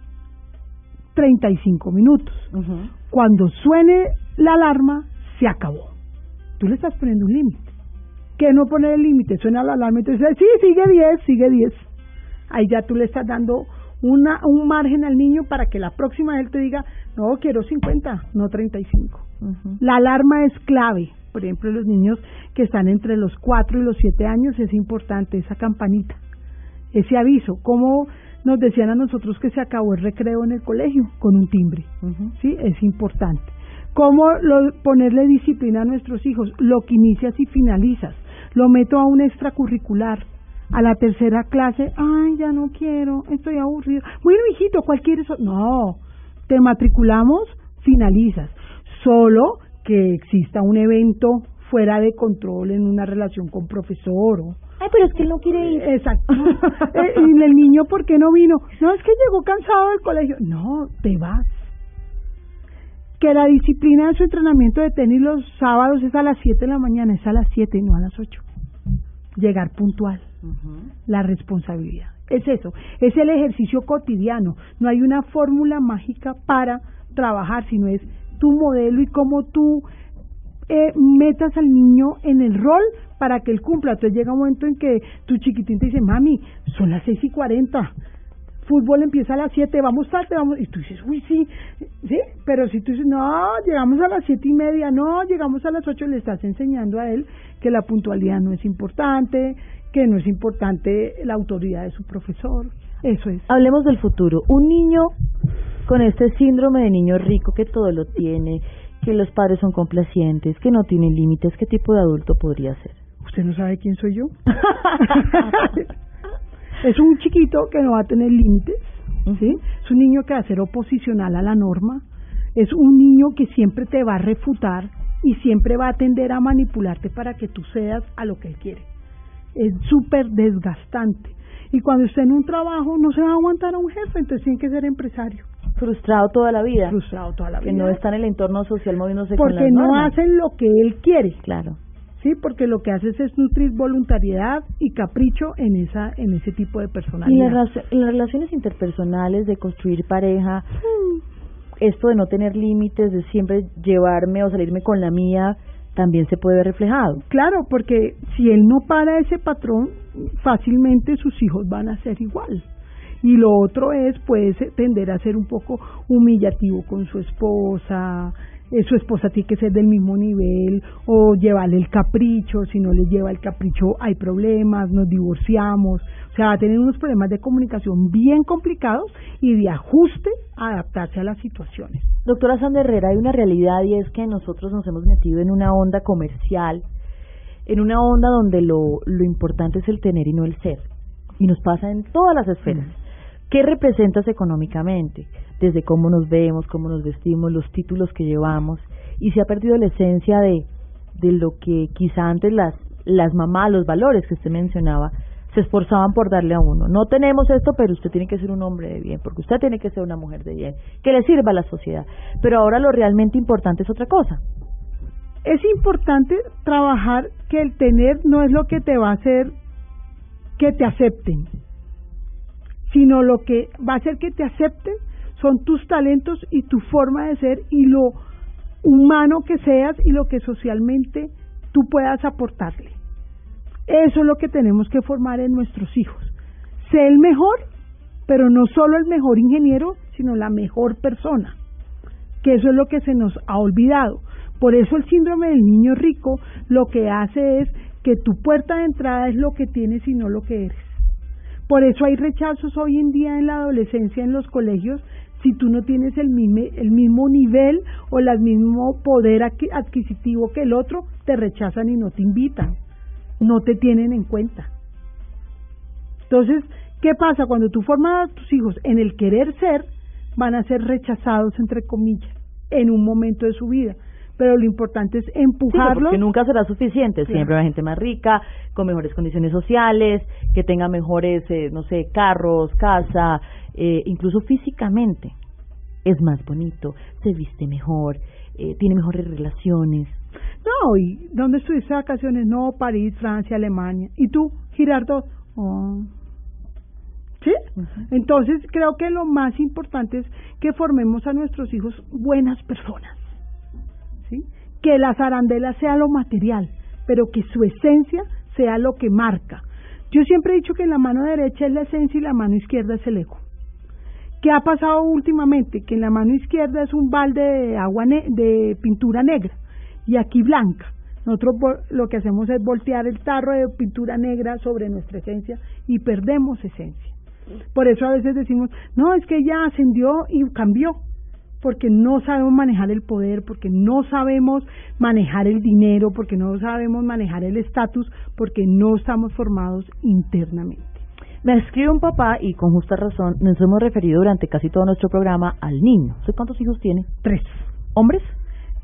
35 minutos. Cuando suene la alarma, se acabó. Tú le estás poniendo un límite. Que no poner el límite, suena la alarma y tú dices, sí, sigue 10, sigue 10. Ahí ya tú le estás dando una, un margen al niño para que la próxima él te diga, no, quiero 50, no 35. La alarma es clave. Por ejemplo, los niños que están entre los 4 y los 7 años es importante esa campanita, ese aviso. Como nos decían a nosotros que se acabó el recreo en el colegio con un timbre. ¿Sí? Es importante. ¿Cómo lo- ponerle disciplina a nuestros hijos? Lo que inicias y finalizas. Lo meto a un extracurricular. A la tercera clase, ay, ya no quiero, estoy aburrido. Bueno, hijito, ¿cuál quieres? No, te matriculamos, finalizas. Solo que exista un evento fuera de control en una relación con profesor o... Ay, pero es que él no quiere ir. Exacto. Eh, y el niño, ¿por qué no vino? No, es que llegó cansado del colegio. No, te vas. Que la disciplina de su entrenamiento de tenis los sábados es a las 7 de la mañana, es a las 7 y no a las 8. Llegar puntual. La responsabilidad. Es eso, es el ejercicio cotidiano. No hay una fórmula mágica para trabajar, sino es tu modelo y cómo tú eh, metas al niño en el rol para que él cumpla. Entonces llega un momento en que tu chiquitín te dice, mami, son las seis y cuarenta, fútbol empieza a las siete, vamos tarde, vamos, y tú dices, uy, sí, sí, pero si tú dices, no, llegamos a las siete y media, no, llegamos a las ocho, le estás enseñando a él que la puntualidad no es importante, que no es importante la autoridad de su profesor, eso es. Hablemos del futuro. Un niño con este síndrome de niño rico que todo lo tiene, que los padres son complacientes, que no tienen límites, ¿qué tipo de adulto podría ser? ¿Usted no sabe quién soy yo? es un chiquito que no va a tener límites, ¿sí? Es un niño que va a ser oposicional a la norma, es un niño que siempre te va a refutar y siempre va a tender a manipularte para que tú cedas a lo que él quiere. Es súper desgastante. Y cuando esté en un trabajo no se va a aguantar a un jefe, entonces tiene que ser empresario. Frustrado toda la vida. Frustrado toda la Que vida. no está en el entorno social moviéndose con Porque las no normas. hacen lo que él quiere. Claro. sí, porque lo que haces es nutrir voluntariedad y capricho en esa en ese tipo de Y personalidad. las, ra- las relaciones interpersonales de construir pareja, esto de no tener límites, de siempre llevarme o salirme con la mía, también se puede ver reflejado. Claro, porque si él no para ese patrón, fácilmente sus hijos van a ser igual. Y lo otro es, puede ser- tender a ser un poco humillativo con su esposa, eh, su esposa tiene que ser del mismo nivel, o llevarle el capricho, si no le lleva el capricho hay problemas, nos divorciamos, o sea, va a tener unos problemas de comunicación bien complicados y de ajuste a adaptarse a las situaciones. Doctora Sandra Herrera, hay una realidad y es que nosotros nos hemos metido en una onda comercial, en una onda donde lo, lo importante es el tener y no el ser. Y nos pasa en todas las esferas. ¿Qué representas económicamente? Desde cómo nos vemos, cómo nos vestimos, los títulos que llevamos. Y se ha perdido la esencia de, de lo que quizá antes las, las mamás, los valores que usted mencionaba, se esforzaban por darle a uno. No tenemos esto, pero usted tiene que ser un hombre de bien, porque usted tiene que ser una mujer de bien, que le sirva a la sociedad. Pero ahora lo realmente importante es otra cosa. es importante trabajar que el tener no es lo que te va a hacer que te acepten, sino lo que va a hacer que te acepten son tus talentos y tu forma de ser y lo humano que seas y lo que socialmente tú puedas aportarle. Eso es lo que tenemos que formar en nuestros hijos. Sé el mejor, pero no solo el mejor ingeniero, sino la mejor persona que eso es lo que se nos ha olvidado. Por eso el síndrome del niño rico lo que hace es que tu puerta de entrada es lo que tienes y no lo que eres. Por eso hay rechazos hoy en día en la adolescencia en los colegios si tú no tienes el mismo, el mismo nivel o el mismo poder adqui- adquisitivo que el otro, te rechazan y no te invitan, no te tienen en cuenta. Entonces, ¿qué pasa? Cuando tú formas a tus hijos en el querer ser, van a ser rechazados, entre comillas, en un momento de su vida. Pero lo importante es Sí, empujarlos. porque nunca será suficiente. Claro. Siempre habrá gente más rica, con mejores condiciones sociales, que tenga mejores, eh, no sé, carros, casa, eh, incluso físicamente. Es más bonito, se viste mejor, eh, tiene mejores relaciones. No, ¿y dónde estuviste vacaciones? No, París, Francia, Alemania. ¿Y tú, Girardo? Oh. ¿Sí? Entonces, creo que lo más importante es que formemos a nuestros hijos buenas personas. ¿Sí? Que las arandelas sea lo material, pero que su esencia sea lo que marca. Yo siempre he dicho que la mano derecha es la esencia y la mano izquierda es el ego. ¿Qué ha pasado últimamente? Que en la mano izquierda es un balde de de pintura negra y aquí blanca. Nosotros lo que hacemos es voltear el tarro de pintura negra sobre nuestra esencia y perdemos esencia. Por eso a veces decimos, no, es que ella ascendió y cambió, porque no sabemos manejar el poder, porque no sabemos manejar el dinero, porque no sabemos manejar el estatus, porque no estamos formados internamente. Me escribe un papá y con justa razón nos hemos referido durante casi todo nuestro programa al niño. ¿Usted cuántos hijos tiene? Tres. ¿Hombres?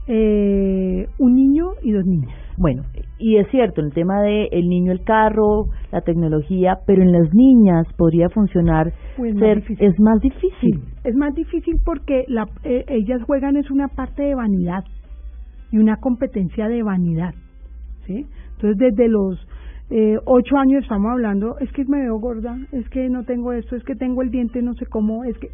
Eh, un niño y dos niñas. Bueno, y es cierto, el tema de el niño, el carro, la tecnología, pero en las niñas podría funcionar Pues más ser, difícil. es más difícil. Es más difícil porque la, eh, ellas juegan es una parte de vanidad y una competencia de vanidad, ¿sí? Entonces desde los eh, ocho años estamos hablando, es que me veo gorda, es que no tengo esto, es que tengo el diente no sé cómo, es que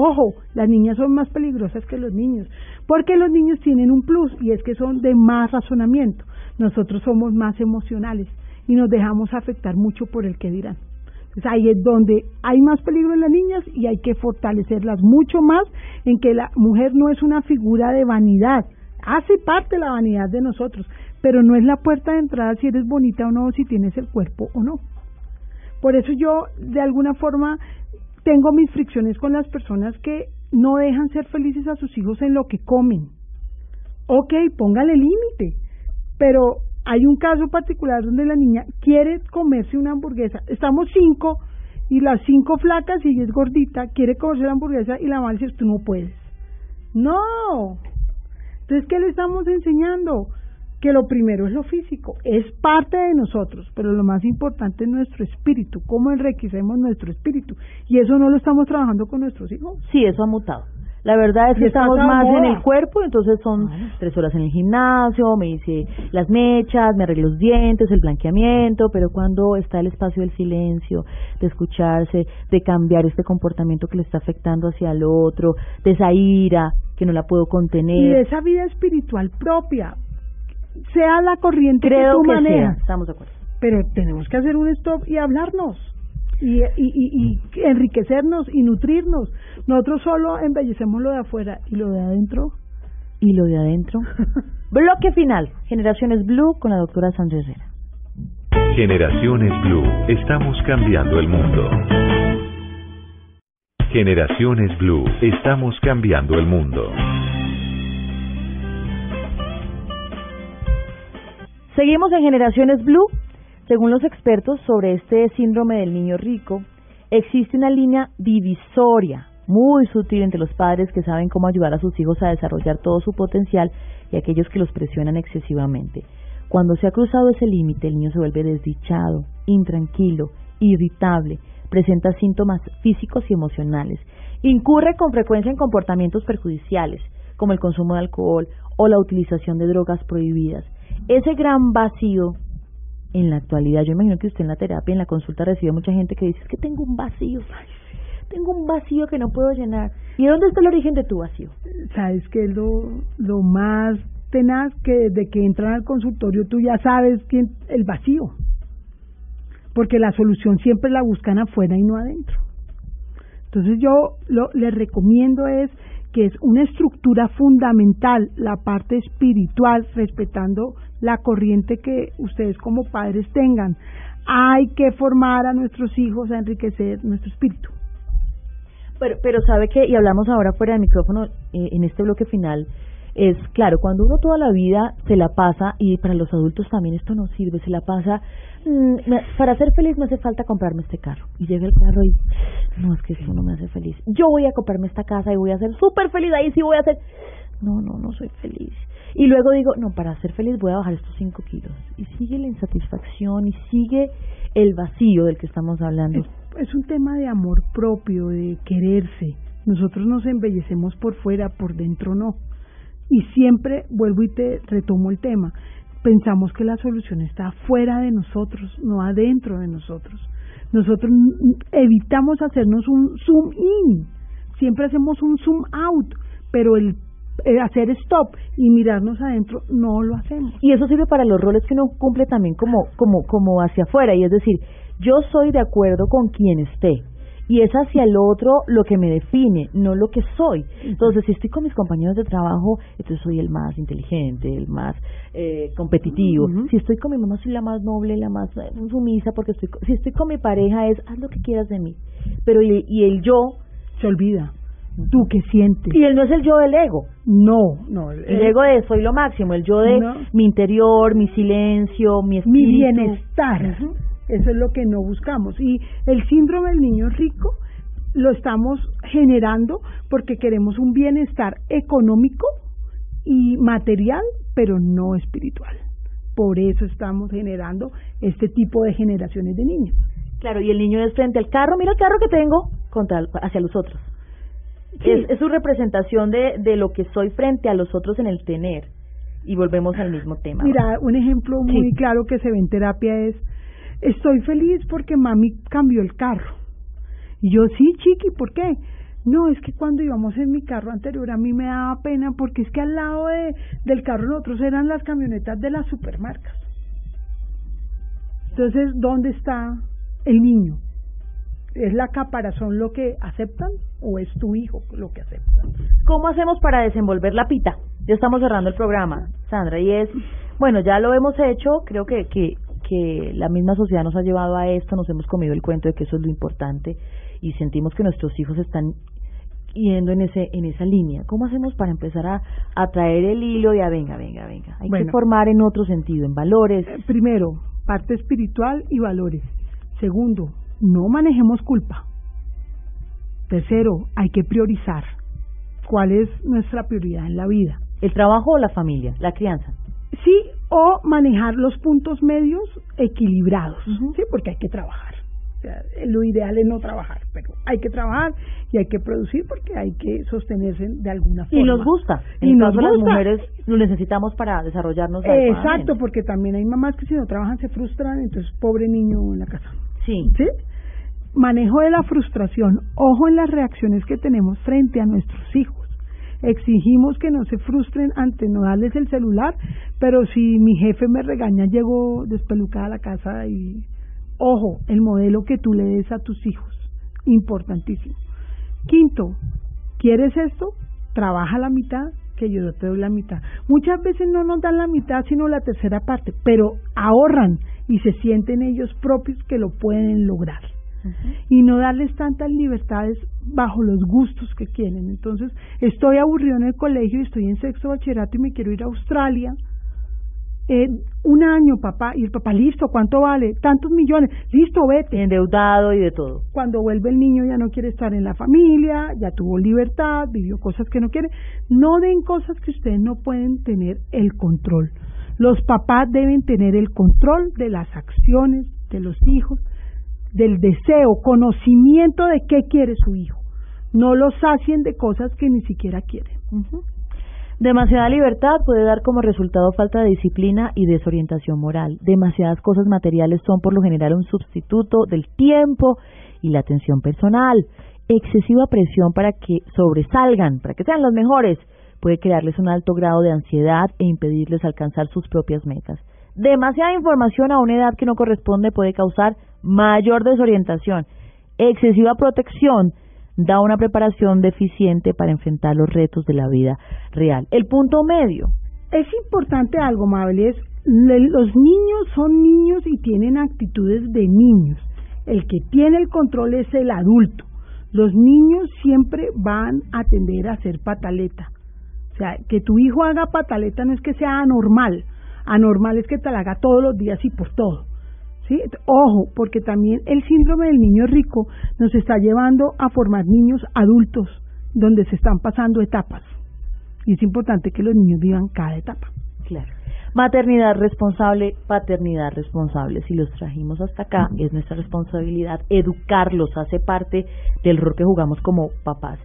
Ojo, las niñas son más peligrosas que los niños, porque los niños tienen un plus y es que son de más razonamiento. Nosotros somos más emocionales y nos dejamos afectar mucho por el que dirán. Entonces ahí es donde hay más peligro en las niñas y hay que fortalecerlas mucho más en que la mujer no es una figura de vanidad, hace parte de la vanidad de nosotros, pero no es la puerta de entrada si eres bonita o no, si tienes el cuerpo o no. Por eso yo, de alguna forma, tengo mis fricciones con las personas que no dejan ser felices a sus hijos en lo que comen. Ok, póngale límite, pero hay un caso particular donde la niña quiere comerse una hamburguesa. Estamos cinco y las cinco flacas y ella es gordita, quiere comerse la hamburguesa y la mamá dice, tú no puedes. No. Entonces, ¿qué le estamos enseñando? Que lo primero es lo físico, es parte de nosotros, pero lo más importante es nuestro espíritu, cómo enriquecemos nuestro espíritu. Y eso no lo estamos trabajando con nuestros hijos. Sí, eso ha mutado. La verdad es Y que estamos más en el cuerpo, entonces son tres horas en el gimnasio, me hice las mechas, me arreglé los dientes, el blanqueamiento, pero cuando está el espacio del silencio, de escucharse, de cambiar este comportamiento que le está afectando hacia el otro, de esa ira que no la puedo Y contener. de esa vida espiritual propia, sea la corriente Creo que tú que sea, manejas. estamos de acuerdo. Pero tenemos que hacer un stop y hablarnos. Y, y, y, y enriquecernos y nutrirnos. Nosotros solo embellecemos lo de afuera y lo de adentro. Y lo de adentro. Bloque final, Generaciones Blue con la doctora Sandra Herrera. Generaciones Blue, estamos cambiando el mundo. Generaciones Blue, estamos cambiando el mundo. Seguimos en Generaciones Blue. Según los expertos sobre este síndrome del niño rico, existe una línea divisoria muy sutil entre los padres que saben cómo ayudar a sus hijos a desarrollar todo su potencial y aquellos que los presionan excesivamente. Cuando se ha cruzado ese límite, el niño se vuelve desdichado, intranquilo, irritable, presenta síntomas físicos y emocionales, incurre con frecuencia en comportamientos perjudiciales, como el consumo de alcohol o la utilización de drogas prohibidas. Ese gran vacío en la actualidad, yo imagino que usted en la terapia, en la consulta recibe mucha gente que dice, es que tengo un vacío, tengo un vacío que no puedo llenar. ¿Y dónde está el origen de tu vacío? ¿Sabes qué es lo, lo más tenaz? Que desde que entran al consultorio tú ya sabes quién el vacío. Porque la solución siempre la buscan afuera y no adentro. Entonces yo lo les recomiendo es que es una estructura fundamental la parte espiritual respetando la corriente que ustedes como padres tengan. Hay que formar a nuestros hijos a enriquecer nuestro espíritu. Pero, pero sabe que, y hablamos ahora fuera del micrófono, eh, en este bloque final, es claro, cuando uno toda la vida se la pasa, y para los adultos también esto no sirve, se la pasa, mm, para ser feliz me hace falta comprarme este carro. Y llega el carro y, no, es que eso no me hace feliz. Yo voy a comprarme esta casa y voy a ser súper feliz, ahí sí voy a ser, no, no, no soy feliz. Y luego digo, no, para ser feliz voy a bajar estos cinco kilos. Y sigue la insatisfacción y sigue el vacío del que estamos hablando. Es un tema de amor propio, de quererse. Nosotros nos embellecemos por fuera, por dentro no. Y siempre vuelvo y te retomo el tema. Pensamos que la solución está fuera de nosotros, no adentro de nosotros. Nosotros evitamos hacernos un zoom in, siempre hacemos un zoom out, pero el eh, hacer stop y mirarnos adentro no lo hacemos. Y eso sirve para los roles que uno cumple también como, como, como hacia afuera, y es decir, yo soy de acuerdo con quien esté, y es hacia el otro lo que me define, no lo que soy. Entonces, si estoy con mis compañeros de trabajo, entonces soy el más inteligente, el más eh, competitivo. Si estoy con mi mamá, soy la más noble, la más eh, sumisa, porque estoy, si estoy con mi pareja, es haz lo que quieras de mí. Pero, y, y el yo. Se olvida. ¿Tú qué sientes? Y él no es el yo del ego. No, no. El ego de soy lo máximo, el yo de No. mi interior, mi silencio, mi mi espíritu. bienestar. Eso es lo que no buscamos. Y el síndrome del niño rico lo estamos generando porque queremos un bienestar económico y material, pero no espiritual. Por eso estamos generando este tipo de generaciones de niños. Claro, y el niño es frente al carro, mira el carro que tengo, contra, hacia los otros. Sí. Es, es su representación de, de lo que soy frente a los otros en el tener. Y volvemos al mismo tema. Mira, un ejemplo muy Sí. claro que se ve en terapia es, estoy feliz porque mami cambió el carro. Y yo, sí, chiqui, ¿por qué? No, es que cuando íbamos en mi carro anterior a mí me daba pena porque es que al lado de, del carro nosotros eran las camionetas de las supermarcas. Entonces, ¿dónde está el niño? ¿Es la caparazón lo que aceptan o es tu hijo lo que acepta? ¿Cómo hacemos para desenvolver la pita? Ya estamos cerrando el programa, Sandra, y es, bueno, ya lo hemos hecho, creo que, que, que la misma sociedad nos ha llevado a esto, nos hemos comido el cuento de que eso es lo importante y sentimos que nuestros hijos están yendo en ese en esa línea. ¿Cómo hacemos para empezar a, a traer el hilo y a venga, venga, venga? Hay que formar en otro sentido, en valores. Eh, Primero, parte espiritual y valores. Segundo, no manejemos culpa. Tercero, hay que priorizar. ¿Cuál es nuestra prioridad en la vida? El trabajo o la familia, la crianza. Sí, o manejar los puntos medios equilibrados, ¿sí? Porque hay que trabajar. O sea, lo ideal es no trabajar, pero hay que trabajar y hay que producir porque hay que sostenerse de alguna forma. Y nos gusta. En y el nos caso de las gusta. mujeres lo necesitamos para desarrollarnos Exacto, porque también hay mamás que si no trabajan se frustran, entonces pobre niño en la casa. Sí. ¿Sí? Manejo de la frustración. Ojo en las reacciones que tenemos frente a nuestros hijos. Exigimos que no se frustren ante no darles el celular, pero si mi jefe me regaña, llego despelucada a la casa y ojo, el modelo que tú le des a tus hijos, importantísimo. Quinto, ¿quieres esto? Trabaja la mitad, que yo te doy la mitad. Muchas veces no nos dan la mitad, sino la tercera parte, pero ahorran y se sienten ellos propios que lo pueden lograr y no darles tantas libertades bajo los gustos que quieren. Entonces, estoy aburrido en el colegio y estoy en sexto bachillerato y me quiero ir a Australia. Eh, un año, papá, y el papá, listo, ¿cuánto vale? Tantos millones, listo, vete. Endeudado y de todo. Cuando vuelve el niño ya no quiere estar en la familia, ya tuvo libertad, vivió cosas que no quiere. No den cosas que ustedes no pueden tener el control. Los papás deben tener el control de las acciones de los hijos, del deseo, conocimiento de qué quiere su hijo. No los sacien de cosas que ni siquiera quieren. Demasiada libertad puede dar como resultado falta de disciplina y desorientación moral. Demasiadas cosas materiales son por lo general un sustituto del tiempo y la atención personal. Excesiva presión para que sobresalgan, para que sean los mejores, puede crearles un alto grado de ansiedad e impedirles alcanzar sus propias metas. Demasiada información a una edad que no corresponde puede causar mayor desorientación. Excesiva protección da una preparación deficiente para enfrentar los retos de la vida real. El punto medio. Es importante algo, Mabel, es los niños son niños y tienen actitudes de niños. El que tiene el control es el adulto. Los niños siempre van a tender a ser pataleta. O sea, que tu hijo haga pataleta no es que sea anormal. Anormal es que te la haga todos los días y por todo. ¿Sí? Ojo, porque también el síndrome del niño rico nos está llevando a formar niños adultos donde se están pasando etapas. Y es importante que los niños vivan cada etapa. Claro. Maternidad responsable, paternidad responsable. Si los trajimos hasta acá, es nuestra responsabilidad educarlos, hace parte del rol que jugamos como papás.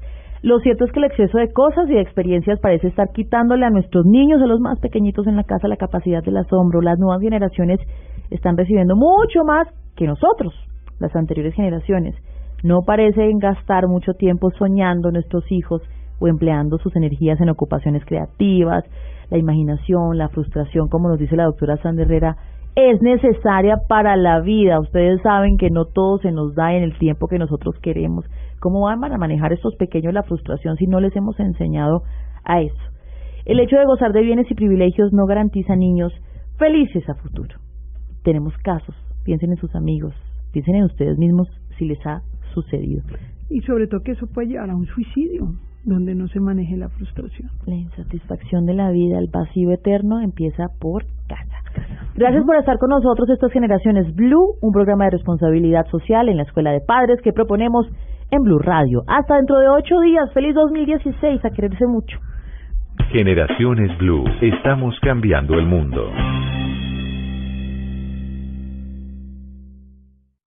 Lo cierto es que el exceso de cosas y de experiencias parece estar quitándole a nuestros niños, a los más pequeñitos en la casa, la capacidad del asombro. Las nuevas generaciones están recibiendo mucho más que nosotros, las anteriores generaciones. No parecen gastar mucho tiempo soñando nuestros hijos o empleando sus energías en ocupaciones creativas. La imaginación, la frustración, como nos dice la doctora Sandra Herrera, es necesaria para la vida. Ustedes saben que no todo se nos da en el tiempo que nosotros queremos. ¿Cómo van a manejar estos pequeños la frustración si no les hemos enseñado a eso? El hecho de gozar de bienes y privilegios no garantiza niños felices a futuro. Tenemos casos, piensen en sus amigos, piensen en ustedes mismos si les ha sucedido. Y sobre todo que eso puede llevar a un suicidio, donde no se maneje la frustración. La insatisfacción de la vida, el vacío eterno empieza por casa. Gracias por estar con nosotros. Esto es Generaciones Blue, un programa de responsabilidad social en la Escuela de Padres que proponemos en Blue Radio. Hasta dentro de ocho días. Feliz 2016. A quererse mucho. Generaciones Blue. Estamos cambiando el mundo.